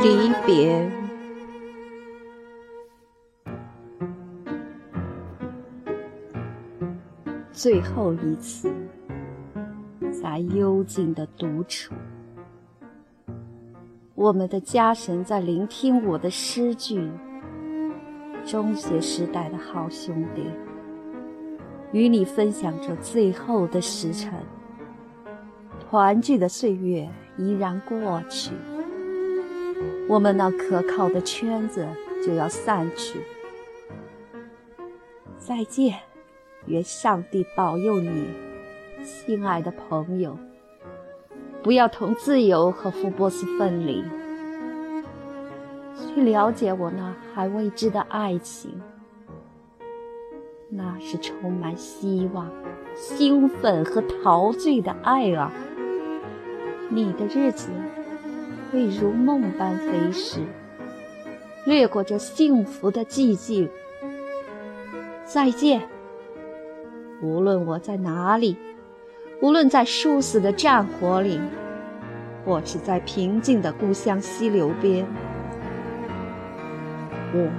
离别，最后一次，在幽静的独处，我们的家神在聆听我的诗句。中学时代的好兄弟，与你分享着最后的时辰，团聚的岁月已然过去。我们那可靠的圈子就要散去，再见，愿上帝保佑你，亲爱的朋友，不要同自由和福波斯分离，去了解我那还未知的爱情，那是充满希望、兴奋和陶醉的爱啊！你的日子。会如梦般飞逝，掠过这幸福的寂静。再见。无论我在哪里，无论在殊死的战火里，或是在平静的故乡溪流边，我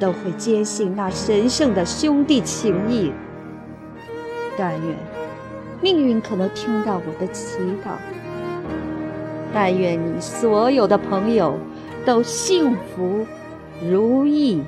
都会坚信那神圣的兄弟情谊。但愿命运可能听到我的祈祷。但愿你所有的朋友都幸福如意。